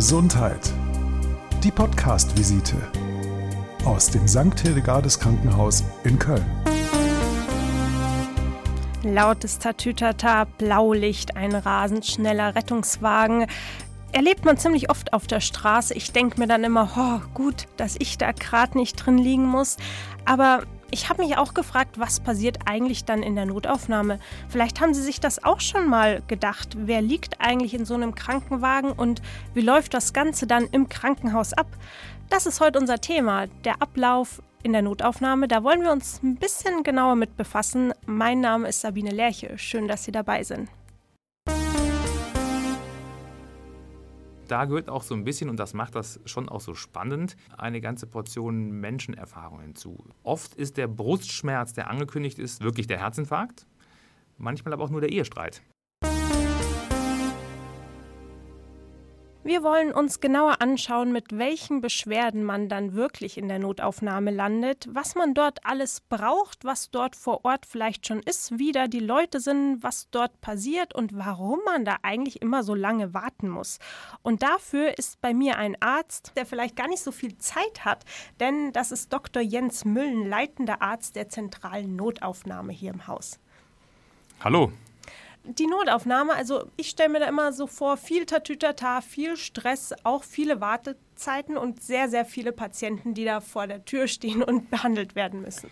Gesundheit. Die Podcast-Visite aus dem St. Hildegardes Krankenhaus in Köln. Lautes Tatütata, Blaulicht, ein rasend schneller Rettungswagen. Erlebt man ziemlich oft auf der Straße. Ich denke mir dann immer, oh, gut, dass ich da gerade nicht drin liegen muss. Aber ich habe mich auch gefragt, was passiert eigentlich dann in der Notaufnahme? Vielleicht haben Sie sich das auch schon mal gedacht. Wer liegt eigentlich in so einem Krankenwagen und wie läuft das Ganze dann im Krankenhaus ab? Das ist heute unser Thema, der Ablauf in der Notaufnahme. Da wollen wir uns ein bisschen genauer mit befassen. Mein Name ist Sabine Lerche. Schön, dass Sie dabei sind. Da gehört auch so ein bisschen, und das macht das schon auch so spannend, eine ganze Portion Menschenerfahrung hinzu. Oft ist der Brustschmerz, der angekündigt ist, wirklich der Herzinfarkt, manchmal aber auch nur der Ehestreit. Wir wollen uns genauer anschauen, mit welchen Beschwerden man dann wirklich in der Notaufnahme landet, was man dort alles braucht, was dort vor Ort vielleicht schon ist, wie da die Leute sind, was dort passiert und warum man da eigentlich immer so lange warten muss. Und dafür ist bei mir ein Arzt, der vielleicht gar nicht so viel Zeit hat, denn das ist Dr. Jens Müllen, leitender Arzt der zentralen Notaufnahme hier im Haus. Hallo die Notaufnahme, also ich stelle mir da immer so vor, viel Tatütata, viel Stress, auch viele Wartezeiten und sehr, sehr viele Patienten, die da vor der Tür stehen und behandelt werden müssen.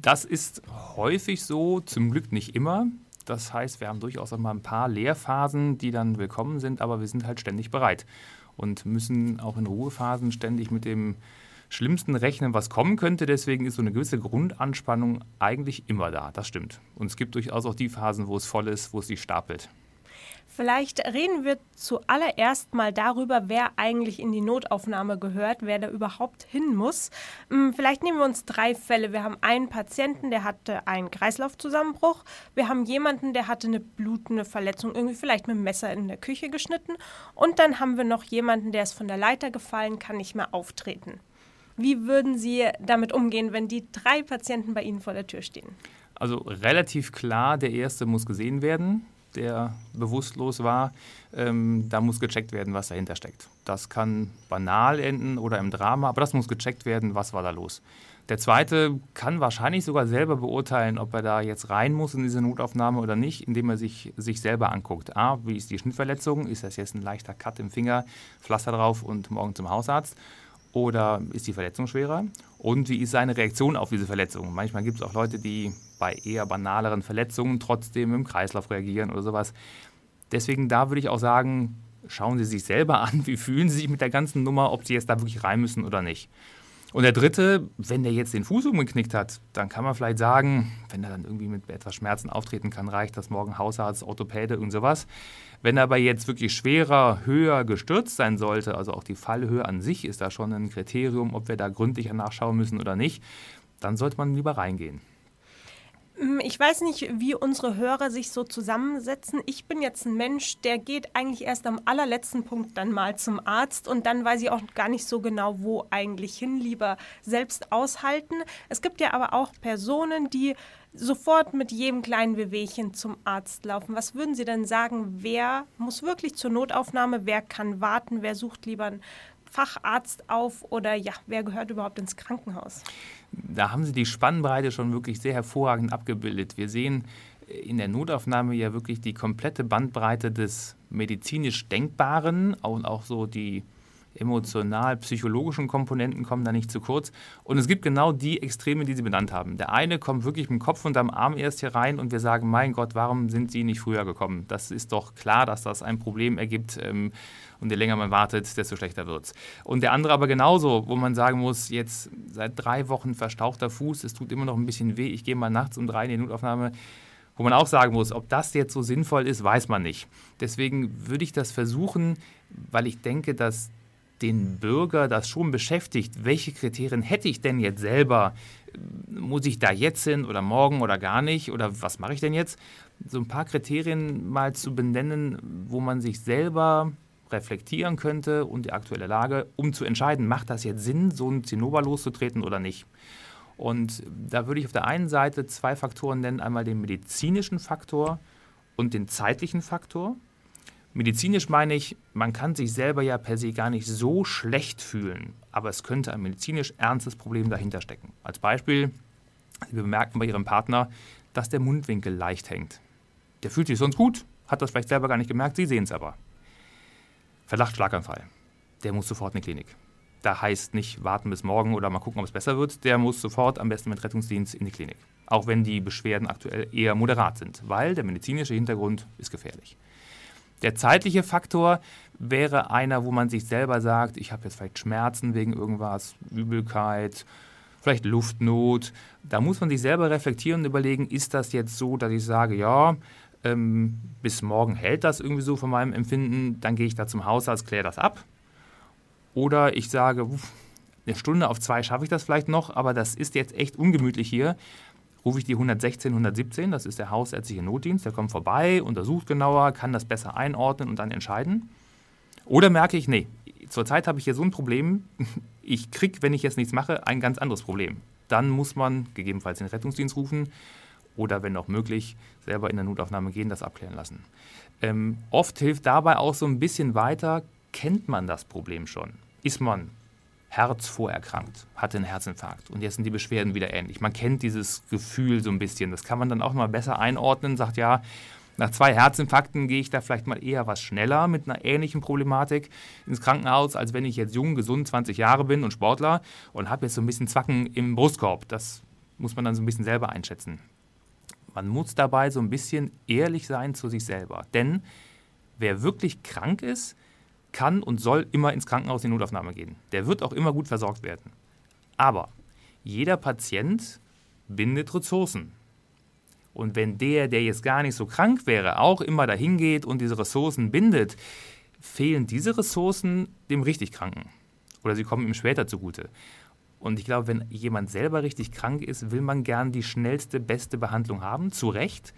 Das ist häufig so, zum Glück nicht immer. Das heißt, wir haben durchaus auch mal ein paar Lehrphasen, die dann willkommen sind, aber wir sind halt ständig bereit und müssen auch in Ruhephasen ständig mit dem Schlimmsten rechnen, was kommen könnte. Deswegen ist so eine gewisse Grundanspannung eigentlich immer da. Das stimmt. Und es gibt durchaus auch die Phasen, wo es voll ist, wo es sich stapelt. Vielleicht reden wir zuallererst mal darüber, wer eigentlich in die Notaufnahme gehört, wer da überhaupt hin muss. Hm, vielleicht nehmen wir uns drei Fälle. Wir haben einen Patienten, der hatte einen Kreislaufzusammenbruch. Wir haben jemanden, der hatte eine blutende Verletzung, irgendwie vielleicht mit dem Messer in der Küche geschnitten. Und dann haben wir noch jemanden, der ist von der Leiter gefallen, kann nicht mehr auftreten. Wie würden Sie damit umgehen, wenn die drei Patienten bei Ihnen vor der Tür stehen? Also relativ klar, der erste muss gesehen werden, der bewusstlos war. Ähm, da muss gecheckt werden, was dahinter steckt. Das kann banal enden oder im Drama, aber das muss gecheckt werden, was war da los. Der zweite kann wahrscheinlich sogar selber beurteilen, ob er da jetzt rein muss in diese Notaufnahme oder nicht, indem er sich, sich selber anguckt. A, wie ist die Schnittverletzung? Ist das jetzt ein leichter Cut im Finger, Pflaster drauf und morgen zum Hausarzt? Oder ist die Verletzung schwerer? Und wie ist seine Reaktion auf diese Verletzung? Manchmal gibt es auch Leute, die bei eher banaleren Verletzungen trotzdem im Kreislauf reagieren oder sowas. Deswegen da würde ich auch sagen, schauen Sie sich selber an, wie fühlen Sie sich mit der ganzen Nummer, ob Sie jetzt da wirklich rein müssen oder nicht. Und der dritte, wenn der jetzt den Fuß umgeknickt hat, dann kann man vielleicht sagen, wenn er dann irgendwie mit etwas Schmerzen auftreten kann, reicht das morgen Hausarzt, Orthopäde und sowas. Wenn er aber jetzt wirklich schwerer, höher gestürzt sein sollte, also auch die Fallhöhe an sich ist da schon ein Kriterium, ob wir da gründlicher nachschauen müssen oder nicht, dann sollte man lieber reingehen. Hm, ich weiß nicht, wie unsere Hörer sich so zusammensetzen. Ich bin jetzt ein Mensch, der geht eigentlich erst am allerletzten Punkt dann mal zum Arzt und dann weiß ich auch gar nicht so genau, wo eigentlich hin, lieber selbst aushalten. Es gibt ja aber auch Personen, die sofort mit jedem kleinen Bewegchen zum Arzt laufen. Was würden Sie denn sagen, wer muss wirklich zur Notaufnahme, wer kann warten, wer sucht lieber einen Facharzt auf oder ja, wer gehört überhaupt ins Krankenhaus? Da haben Sie die Spannbreite schon wirklich sehr hervorragend abgebildet. Wir sehen in der Notaufnahme ja wirklich die komplette Bandbreite des medizinisch Denkbaren und auch so die emotional-psychologischen Komponenten kommen da nicht zu kurz. Und es gibt genau die Extreme, die Sie benannt haben. Der eine kommt wirklich mit dem Kopf und am Arm erst hier rein und wir sagen, mein Gott, warum sind Sie nicht früher gekommen? Das ist doch klar, dass das ein Problem ergibt. Ähm, und je länger man wartet, desto schlechter wird es. Und der andere aber genauso, wo man sagen muss, jetzt seit drei Wochen verstauchter Fuß, es tut immer noch ein bisschen weh, ich gehe mal nachts um drei in die Notaufnahme, wo man auch sagen muss, ob das jetzt so sinnvoll ist, weiß man nicht. Deswegen würde ich das versuchen, weil ich denke, dass den Bürger das schon beschäftigt, welche Kriterien hätte ich denn jetzt selber? Muss ich da jetzt hin oder morgen oder gar nicht? Oder was mache ich denn jetzt? So ein paar Kriterien mal zu benennen, wo man sich selber reflektieren könnte und die aktuelle Lage, um zu entscheiden, macht das jetzt Sinn, so ein Zinnober loszutreten oder nicht. Und da würde ich auf der einen Seite zwei Faktoren nennen, einmal den medizinischen Faktor und den zeitlichen Faktor. Medizinisch meine ich, man kann sich selber ja per se gar nicht so schlecht fühlen, aber es könnte ein medizinisch ernstes Problem dahinter stecken. Als Beispiel, Sie bemerken bei Ihrem Partner, dass der Mundwinkel leicht hängt. Der fühlt sich sonst gut, hat das vielleicht selber gar nicht gemerkt, Sie sehen es aber. Verdacht Schlaganfall. Der muss sofort in die Klinik. Da heißt nicht warten bis morgen oder mal gucken, ob es besser wird. Der muss sofort am besten mit Rettungsdienst in die Klinik. Auch wenn die Beschwerden aktuell eher moderat sind, weil der medizinische Hintergrund ist gefährlich. Der zeitliche Faktor wäre einer, wo man sich selber sagt, ich habe jetzt vielleicht Schmerzen wegen irgendwas, Übelkeit, vielleicht Luftnot. Da muss man sich selber reflektieren und überlegen, ist das jetzt so, dass ich sage, ja, ähm, bis morgen hält das irgendwie so von meinem Empfinden, dann gehe ich da zum Hausarzt, kläre das ab. Oder ich sage, eine Stunde auf zwei schaffe ich das vielleicht noch, aber das ist jetzt echt ungemütlich hier rufe ich die 116, 117, das ist der hausärztliche Notdienst, der kommt vorbei, untersucht genauer, kann das besser einordnen und dann entscheiden. Oder merke ich, nee, zurzeit habe ich hier so ein Problem, ich kriege, wenn ich jetzt nichts mache, ein ganz anderes Problem. Dann muss man gegebenenfalls den Rettungsdienst rufen oder, wenn auch möglich, selber in der Notaufnahme gehen, das abklären lassen. Ähm, oft hilft dabei auch so ein bisschen weiter, kennt man das Problem schon? Ist man Herz vorerkrankt, hatte einen Herzinfarkt und jetzt sind die Beschwerden wieder ähnlich. Man kennt dieses Gefühl so ein bisschen. Das kann man dann auch mal besser einordnen, sagt ja, nach zwei Herzinfarkten gehe ich da vielleicht mal eher was schneller mit einer ähnlichen Problematik ins Krankenhaus, als wenn ich jetzt jung, gesund, 20 Jahre bin und Sportler und habe jetzt so ein bisschen Zwacken im Brustkorb. Das muss man dann so ein bisschen selber einschätzen. Man muss dabei so ein bisschen ehrlich sein zu sich selber. Denn wer wirklich krank ist, kann und soll immer ins Krankenhaus in die Notaufnahme gehen. Der wird auch immer gut versorgt werden. Aber jeder Patient bindet Ressourcen. Und wenn der, der jetzt gar nicht so krank wäre, auch immer dahin geht und diese Ressourcen bindet, fehlen diese Ressourcen dem richtig Kranken. Oder sie kommen ihm später zugute. Und ich glaube, wenn jemand selber richtig krank ist, will man gern die schnellste, beste Behandlung haben, zu Recht.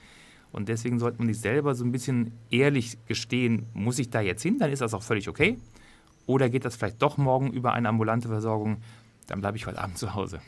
Und deswegen sollte man sich selber so ein bisschen ehrlich gestehen, muss ich da jetzt hin, dann ist das auch völlig okay. Oder geht das vielleicht doch morgen über eine ambulante Versorgung, dann bleibe ich heute Abend zu Hause.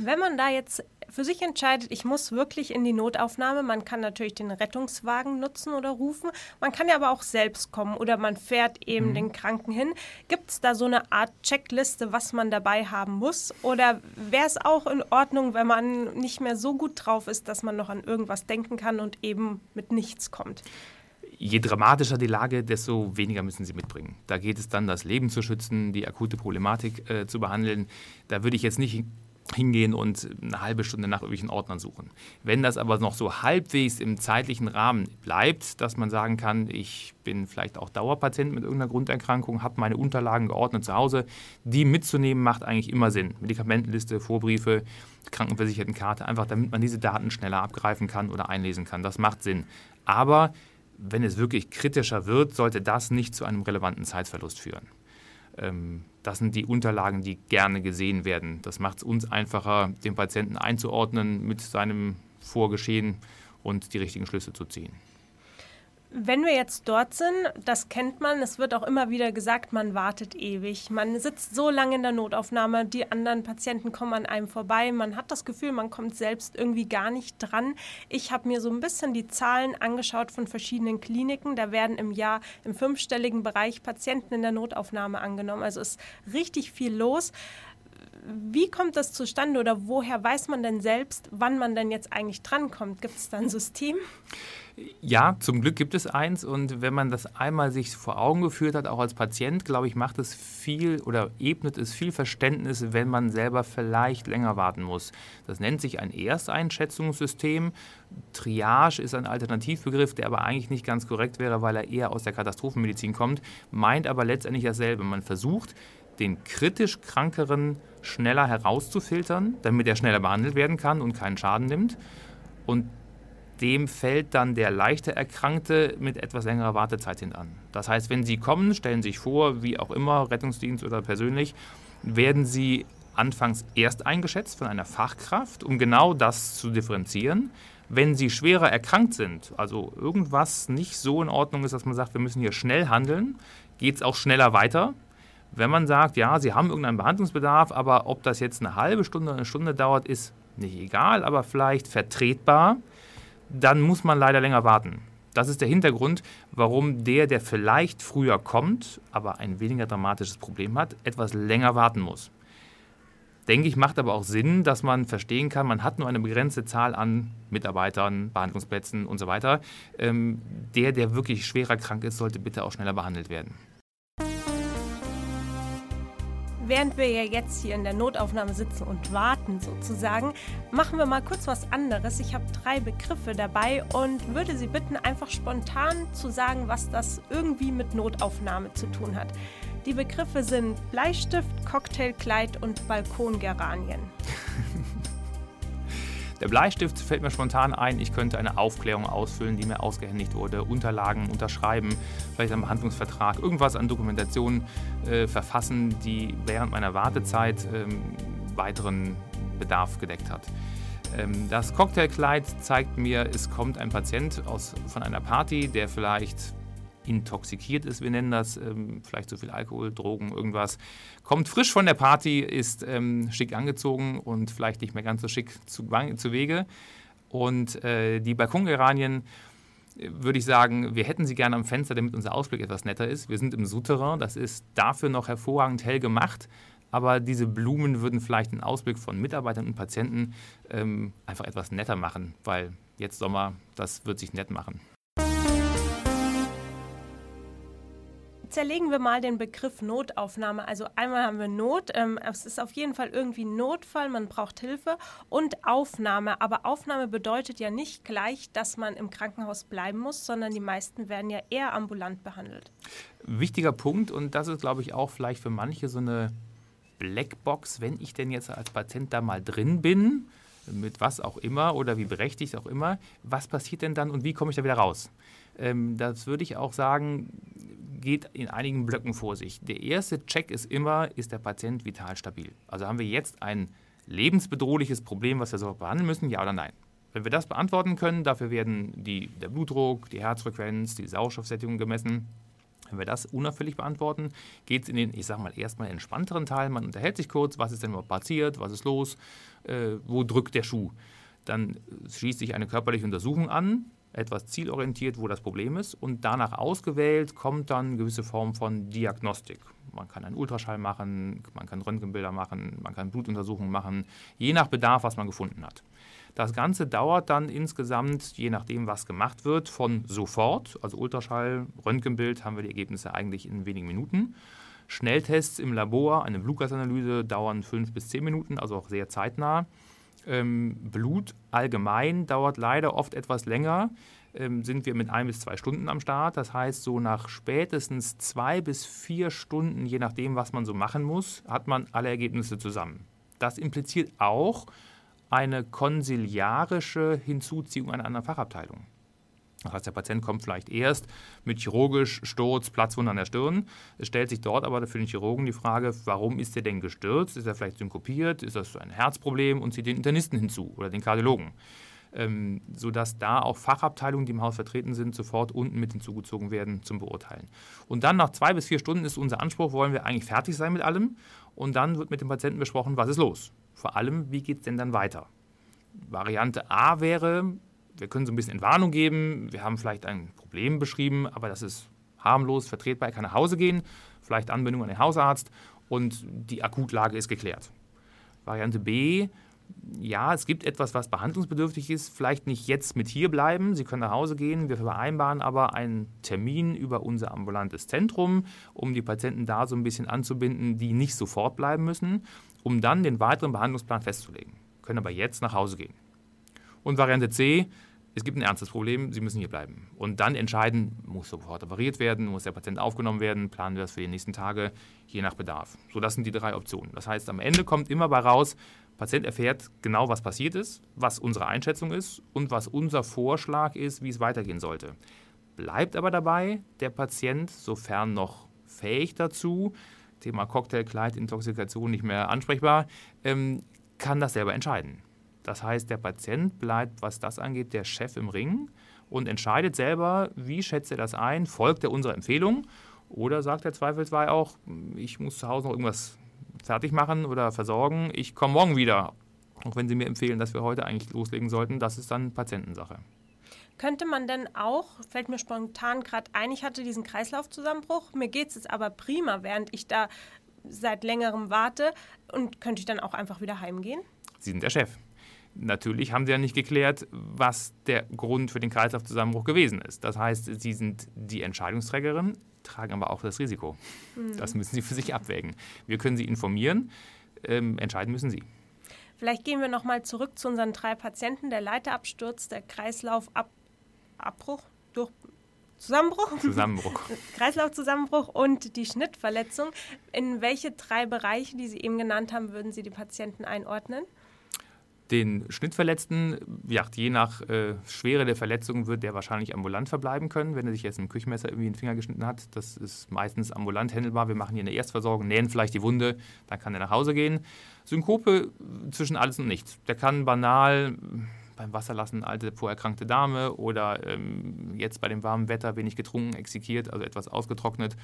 Wenn man da jetzt für sich entscheidet, ich muss wirklich in die Notaufnahme, man kann natürlich den Rettungswagen nutzen oder rufen, man kann ja aber auch selbst kommen oder man fährt eben mhm. den Kranken hin. Gibt es da so eine Art Checkliste, was man dabei haben muss? Oder wäre es auch in Ordnung, wenn man nicht mehr so gut drauf ist, dass man noch an irgendwas denken kann und eben mit nichts kommt? je dramatischer die Lage, desto weniger müssen sie mitbringen. Da geht es dann, das Leben zu schützen, die akute Problematik äh, zu behandeln. Da würde ich jetzt nicht hingehen und eine halbe Stunde nach irgendwelchen Ordnern suchen. Wenn das aber noch so halbwegs im zeitlichen Rahmen bleibt, dass man sagen kann, ich bin vielleicht auch Dauerpatient mit irgendeiner Grunderkrankung, habe meine Unterlagen geordnet zu Hause, die mitzunehmen macht eigentlich immer Sinn. Medikamentenliste, Vorbriefe, Krankenversichertenkarte, einfach damit man diese Daten schneller abgreifen kann oder einlesen kann. Das macht Sinn. Aber wenn es wirklich kritischer wird, sollte das nicht zu einem relevanten Zeitverlust führen. Ähm, das sind die Unterlagen, die gerne gesehen werden. Das macht es uns einfacher, den Patienten einzuordnen mit seinem Vorgeschehen und die richtigen Schlüsse zu ziehen. Wenn wir jetzt dort sind, das kennt man, es wird auch immer wieder gesagt, man wartet ewig. Man sitzt so lange in der Notaufnahme, die anderen Patienten kommen an einem vorbei. Man hat das Gefühl, man kommt selbst irgendwie gar nicht dran. Ich habe mir so ein bisschen die Zahlen angeschaut von verschiedenen Kliniken. Da werden im Jahr im fünfstelligen Bereich Patienten in der Notaufnahme angenommen. Also ist richtig viel los wie kommt das zustande oder woher weiß man denn selbst, wann man denn jetzt eigentlich drankommt? Gibt es da ein System? Ja, zum Glück gibt es eins und wenn man das einmal sich vor Augen geführt hat, auch als Patient, glaube ich, macht es viel oder ebnet es viel Verständnis, wenn man selber vielleicht länger warten muss. Das nennt sich ein Ersteinschätzungssystem. Triage ist ein Alternativbegriff, der aber eigentlich nicht ganz korrekt wäre, weil er eher aus der Katastrophenmedizin kommt, meint aber letztendlich dasselbe. Man versucht, den kritisch Krankeren schneller herauszufiltern, damit er schneller behandelt werden kann und keinen Schaden nimmt. Und dem fällt dann der leichter Erkrankte mit etwas längerer Wartezeit hintan. Das heißt, wenn Sie kommen, stellen Sie sich vor, wie auch immer, Rettungsdienst oder persönlich, werden Sie anfangs erst eingeschätzt von einer Fachkraft, um genau das zu differenzieren. Wenn Sie schwerer erkrankt sind, also irgendwas nicht so in Ordnung ist, dass man sagt, wir müssen hier schnell handeln, geht es auch schneller weiter. Wenn man sagt, ja, Sie haben irgendeinen Behandlungsbedarf, aber ob das jetzt eine halbe Stunde oder eine Stunde dauert, ist nicht egal, aber vielleicht vertretbar, dann muss man leider länger warten. Das ist der Hintergrund, warum der, der vielleicht früher kommt, aber ein weniger dramatisches Problem hat, etwas länger warten muss. Denke ich, macht aber auch Sinn, dass man verstehen kann, man hat nur eine begrenzte Zahl an Mitarbeitern, Behandlungsplätzen und so weiter. Ähm, der, der wirklich schwerer krank ist, sollte bitte auch schneller behandelt werden. Während wir ja jetzt hier in der Notaufnahme sitzen und warten sozusagen, machen wir mal kurz was anderes. Ich habe drei Begriffe dabei und würde Sie bitten, einfach spontan zu sagen, was das irgendwie mit Notaufnahme zu tun hat. Die Begriffe sind Bleistift, Cocktailkleid und Balkongeranien. Der Bleistift fällt mir spontan ein, ich könnte eine Aufklärung ausfüllen, die mir ausgehändigt wurde, Unterlagen unterschreiben, vielleicht einen Behandlungsvertrag, irgendwas an Dokumentation äh, verfassen, die während meiner Wartezeit ähm, weiteren Bedarf gedeckt hat. Ähm, das Cocktailkleid zeigt mir, es kommt ein Patient aus, von einer Party, der vielleicht intoxikiert ist, wir nennen das, ähm, vielleicht zu viel Alkohol, Drogen, irgendwas, kommt frisch von der Party, ist ähm, schick angezogen und vielleicht nicht mehr ganz so schick zu, zu Wege. Und äh, die Balkongeranien, äh, würde ich sagen, wir hätten sie gerne am Fenster, damit unser Ausblick etwas netter ist. Wir sind im Souterrain, das ist dafür noch hervorragend hell gemacht. Aber diese Blumen würden vielleicht den Ausblick von Mitarbeitern und Patienten ähm, einfach etwas netter machen, weil jetzt Sommer, das wird sich nett machen. Zerlegen wir mal den Begriff Notaufnahme. Also einmal haben wir Not, ähm, es ist auf jeden Fall irgendwie Notfall, man braucht Hilfe und Aufnahme. Aber Aufnahme bedeutet ja nicht gleich, dass man im Krankenhaus bleiben muss, sondern die meisten werden ja eher ambulant behandelt. Wichtiger Punkt und das ist, glaube ich, auch vielleicht für manche so eine Blackbox, wenn ich denn jetzt als Patient da mal drin bin, mit was auch immer oder wie berechtigt auch immer, was passiert denn dann und wie komme ich da wieder raus? Ähm, das würde ich auch sagen, geht in einigen Blöcken vor sich. Der erste Check ist immer, ist der Patient vital stabil? Also haben wir jetzt ein lebensbedrohliches Problem, was wir so behandeln müssen, ja oder nein? Wenn wir das beantworten können, dafür werden die, der Blutdruck, die Herzfrequenz, die Sauerstoffsättigung gemessen. Wenn wir das unauffällig beantworten, geht es in den, ich sage mal, erstmal entspannteren Teil. Man unterhält sich kurz, was ist denn überhaupt passiert, was ist los, äh, wo drückt der Schuh. Dann schließt sich eine körperliche Untersuchung an, etwas zielorientiert, wo das Problem ist. Und danach ausgewählt kommt dann eine gewisse Form von Diagnostik. Man kann einen Ultraschall machen, man kann Röntgenbilder machen, man kann Blutuntersuchungen machen, je nach Bedarf, was man gefunden hat. Das Ganze dauert dann insgesamt, je nachdem, was gemacht wird, von sofort, also Ultraschall, Röntgenbild, haben wir die Ergebnisse eigentlich in wenigen Minuten. Schnelltests im Labor, eine Blutgasanalyse dauern fünf bis zehn Minuten, also auch sehr zeitnah. Ähm, Blut allgemein dauert leider oft etwas länger. Ähm, sind wir mit ein bis zwei Stunden am Start. Das heißt, so nach spätestens zwei bis vier Stunden, je nachdem, was man so machen muss, hat man alle Ergebnisse zusammen. Das impliziert auch eine konsiliarische Hinzuziehung einer anderen Fachabteilung. Das heißt, der Patient kommt vielleicht erst mit chirurgisch Sturz, Platzwunde an der Stirn. Es stellt sich dort aber für den Chirurgen die Frage, warum ist er denn gestürzt? Ist er vielleicht synkopiert? Ist das ein Herzproblem? Und zieht den Internisten hinzu oder den Kardiologen. Ähm, sodass da auch Fachabteilungen, die im Haus vertreten sind, sofort unten mit hinzugezogen werden zum Beurteilen. Und dann nach zwei bis vier Stunden ist unser Anspruch, wollen wir eigentlich fertig sein mit allem. Und dann wird mit dem Patienten besprochen, was ist los. Vor allem, wie geht es denn dann weiter? Variante A wäre, wir können so ein bisschen Entwarnung geben, wir haben vielleicht ein Problem beschrieben, aber das ist harmlos, vertretbar, er kann nach Hause gehen, vielleicht Anbindung an den Hausarzt und die Akutlage ist geklärt. Variante B, ja, es gibt etwas, was behandlungsbedürftig ist, vielleicht nicht jetzt mit hier bleiben, Sie können nach Hause gehen, wir vereinbaren aber einen Termin über unser ambulantes Zentrum, um die Patienten da so ein bisschen anzubinden, die nicht sofort bleiben müssen, um dann den weiteren Behandlungsplan festzulegen. Können aber jetzt nach Hause gehen. Und Variante C, es gibt ein ernstes Problem, Sie müssen hier bleiben. Und dann entscheiden, muss sofort operiert werden, muss der Patient aufgenommen werden, planen wir das für die nächsten Tage, je nach Bedarf. So, das sind die drei Optionen. Das heißt, am Ende kommt immer bei raus, Patient erfährt genau, was passiert ist, was unsere Einschätzung ist und was unser Vorschlag ist, wie es weitergehen sollte. Bleibt aber dabei, der Patient, sofern noch fähig dazu, Thema Cocktailkleid, Intoxikation nicht mehr ansprechbar, ähm, kann das selber entscheiden. Das heißt, der Patient bleibt, was das angeht, der Chef im Ring und entscheidet selber, wie schätzt er das ein, folgt er unserer Empfehlung oder sagt er zweifelsfrei auch, ich muss zu Hause noch irgendwas fertig machen oder versorgen, ich komme morgen wieder. Auch wenn Sie mir empfehlen, dass wir heute eigentlich loslegen sollten, das ist dann Patientensache. Könnte man denn auch, fällt mir spontan gerade ein, ich hatte diesen Kreislaufzusammenbruch, mir geht es jetzt aber prima, während ich da seit längerem warte und könnte ich dann auch einfach wieder heimgehen? Sie sind der Chef. Natürlich haben Sie ja nicht geklärt, was der Grund für den Kreislaufzusammenbruch gewesen ist. Das heißt, Sie sind die Entscheidungsträgerin, tragen aber auch das Risiko. Mhm. Das müssen Sie für sich abwägen. Wir können Sie informieren, ähm, entscheiden müssen Sie. Vielleicht gehen wir nochmal zurück zu unseren drei Patienten. Der Leiterabsturz, der Kreislaufabbruch durch Zusammenbruch. Zusammenbruch. Kreislaufzusammenbruch und die Schnittverletzung. In welche drei Bereiche, die Sie eben genannt haben, würden Sie die Patienten einordnen? Den Schnittverletzten, ja, je nach äh, Schwere der Verletzung wird der wahrscheinlich ambulant verbleiben können, wenn er sich jetzt im Küchenmesser irgendwie den Finger geschnitten hat. Das ist meistens ambulant händelbar. Wir machen hier eine Erstversorgung, nähen vielleicht die Wunde, dann kann er nach Hause gehen. Synkope zwischen alles und nichts. Der kann banal beim Wasserlassen alte vorerkrankte Dame oder ähm, jetzt bei dem warmen Wetter wenig getrunken, exekiert, also etwas ausgetrocknet.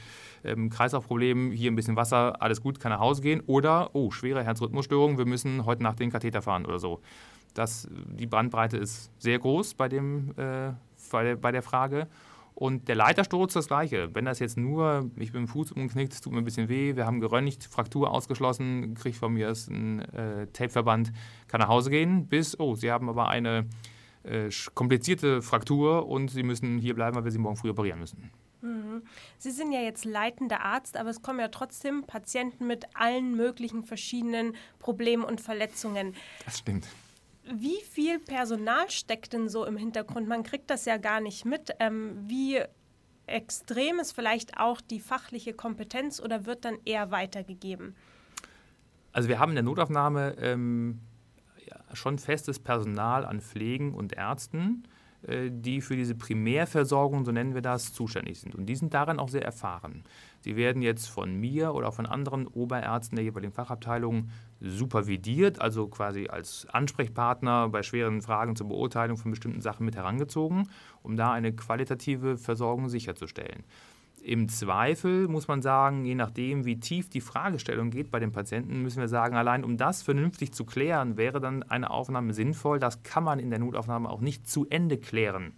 Ähm, Kreislaufproblem, hier ein bisschen Wasser, alles gut, kann nach Hause gehen. Oder, oh, schwere Herzrhythmusstörung, wir müssen heute Nacht den Katheter fahren oder so. Das, die Bandbreite ist sehr groß bei, dem, äh, bei, der, bei der Frage. Und der Leitersturz das gleiche. Wenn das jetzt nur, ich bin im Fuß umgeknickt, es tut mir ein bisschen weh, wir haben geröntgt, Fraktur ausgeschlossen, kriege von mir ein äh, Tapeverband, kann nach Hause gehen, bis, oh, Sie haben aber eine äh, komplizierte Fraktur und Sie müssen hier bleiben, weil wir Sie morgen früh operieren müssen. Mhm. Sie sind ja jetzt leitender Arzt, aber es kommen ja trotzdem Patienten mit allen möglichen verschiedenen Problemen und Verletzungen. Das stimmt. Wie viel Personal steckt denn so im Hintergrund? Man kriegt das ja gar nicht mit. Ähm, wie extrem ist vielleicht auch die fachliche Kompetenz oder wird dann eher weitergegeben? Also wir haben in der Notaufnahme ähm, ja, schon festes Personal an Pflegen und Ärzten, die für diese Primärversorgung, so nennen wir das, zuständig sind. Und die sind darin auch sehr erfahren. Sie werden jetzt von mir oder auch von anderen Oberärzten der jeweiligen Fachabteilung supervidiert, also quasi als Ansprechpartner bei schweren Fragen zur Beurteilung von bestimmten Sachen mit herangezogen, um da eine qualitative Versorgung sicherzustellen. Im Zweifel muss man sagen, je nachdem, wie tief die Fragestellung geht bei den Patienten, müssen wir sagen, allein um das vernünftig zu klären, wäre dann eine Aufnahme sinnvoll. Das kann man in der Notaufnahme auch nicht zu Ende klären.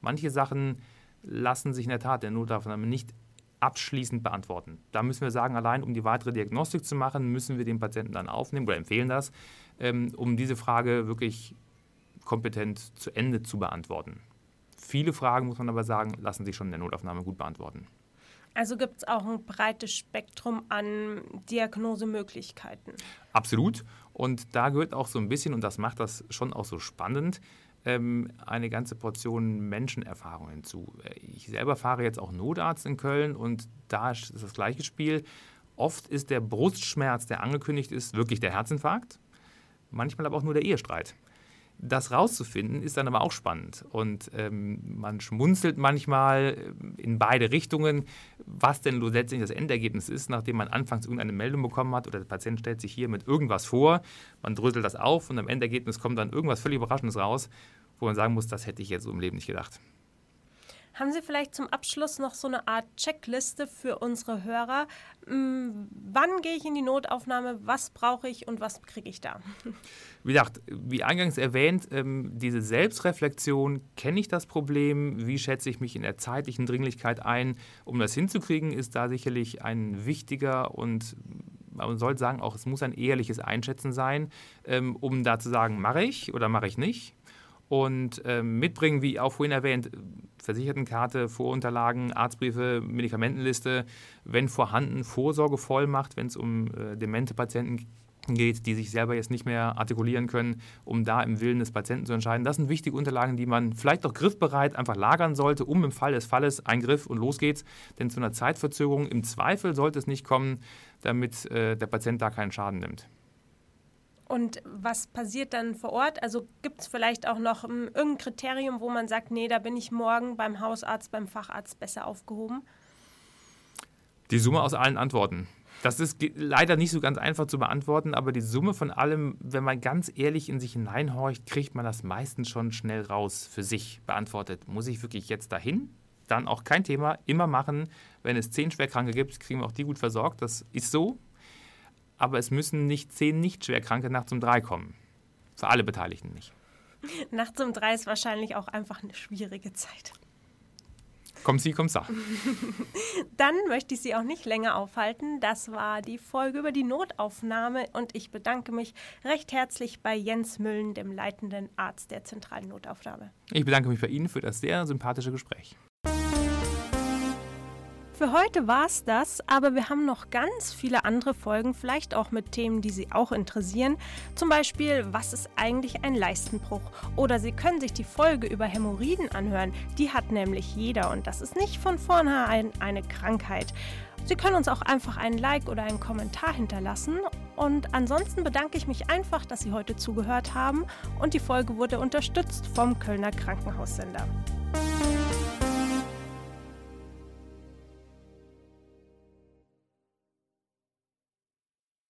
Manche Sachen lassen sich in der Tat der Notaufnahme nicht abschließend beantworten. Da müssen wir sagen, allein um die weitere Diagnostik zu machen, müssen wir den Patienten dann aufnehmen oder empfehlen das, ähm, um diese Frage wirklich kompetent zu Ende zu beantworten. Viele Fragen, muss man aber sagen, lassen sich schon in der Notaufnahme gut beantworten. Also gibt es auch ein breites Spektrum an Diagnosemöglichkeiten. Absolut. Und da gehört auch so ein bisschen, und das macht das schon auch so spannend, ähm, eine ganze Portion Menschenerfahrung hinzu. Ich selber fahre jetzt auch Notarzt in Köln und da ist das gleiche Spiel. Oft ist der Brustschmerz, der angekündigt ist, wirklich der Herzinfarkt, manchmal aber auch nur der Ehestreit. Das rauszufinden ist dann aber auch spannend und ähm, man schmunzelt manchmal äh, in beide Richtungen, was denn letztendlich das Endergebnis ist, nachdem man anfangs irgendeine Meldung bekommen hat oder der Patient stellt sich hier mit irgendwas vor, man dröselt das auf und am Endergebnis kommt dann irgendwas völlig Überraschendes raus, wo man sagen muss, das hätte ich jetzt so im Leben nicht gedacht. Haben Sie vielleicht zum Abschluss noch so eine Art Checkliste für unsere Hörer? Hm, wann gehe ich in die Notaufnahme? Was brauche ich und was kriege ich da? Wie gesagt, wie eingangs erwähnt, ähm, diese Selbstreflexion, kenne ich das Problem? Wie schätze ich mich in der zeitlichen Dringlichkeit ein? Um das hinzukriegen, ist da sicherlich ein wichtiger und man soll sagen, auch es muss ein ehrliches Einschätzen sein, ähm, um da zu sagen, mache ich oder mache ich nicht und ähm, mitbringen, wie auch vorhin erwähnt, Versichertenkarte, Vorunterlagen, Arztbriefe, Medikamentenliste, wenn vorhanden, Vorsorgevollmacht, wenn es um äh, demente Patienten geht, die sich selber jetzt nicht mehr artikulieren können, um da im Willen des Patienten zu entscheiden. Das sind wichtige Unterlagen, die man vielleicht auch griffbereit einfach lagern sollte, um im Fall des Falles ein Griff und los geht's. Denn zu einer Zeitverzögerung im Zweifel sollte es nicht kommen, damit äh, der Patient da keinen Schaden nimmt. Und was passiert dann vor Ort? Also gibt es vielleicht auch noch um, hm, irgendein Kriterium, wo man sagt, nee, da bin ich morgen beim Hausarzt, beim Facharzt besser aufgehoben? Die Summe aus allen Antworten. Das ist leider nicht so ganz einfach zu beantworten, aber die Summe von allem, wenn man ganz ehrlich in sich hineinhorcht, kriegt man das meistens schon schnell raus für sich beantwortet. Muss ich wirklich jetzt dahin? Dann auch kein Thema, immer machen. Wenn es zehn Schwerkranke gibt, kriegen wir auch die gut versorgt. Das ist so aber es müssen nicht zehn nicht schwerkranke nachts um drei kommen. Für alle Beteiligten nicht. Nachts um drei ist wahrscheinlich auch einfach eine schwierige Zeit. Komm sie, komm sa. Dann möchte ich Sie auch nicht länger aufhalten. Das war die Folge über die Notaufnahme und ich bedanke mich recht herzlich bei Jens Müllen, dem leitenden Arzt der zentralen Notaufnahme. Ich bedanke mich bei Ihnen für das sehr sympathische Gespräch. Für heute war es das, aber wir haben noch ganz viele andere Folgen, vielleicht auch mit Themen, die Sie auch interessieren. Zum Beispiel, was ist eigentlich ein Leistenbruch? Oder Sie können sich die Folge über Hämorrhoiden anhören. Die hat nämlich jeder und das ist nicht von vornherein eine Krankheit. Sie können uns auch einfach einen Like oder einen Kommentar hinterlassen. Und ansonsten bedanke ich mich einfach, dass Sie heute zugehört haben und die Folge wurde unterstützt vom Kölner Krankenhaussender.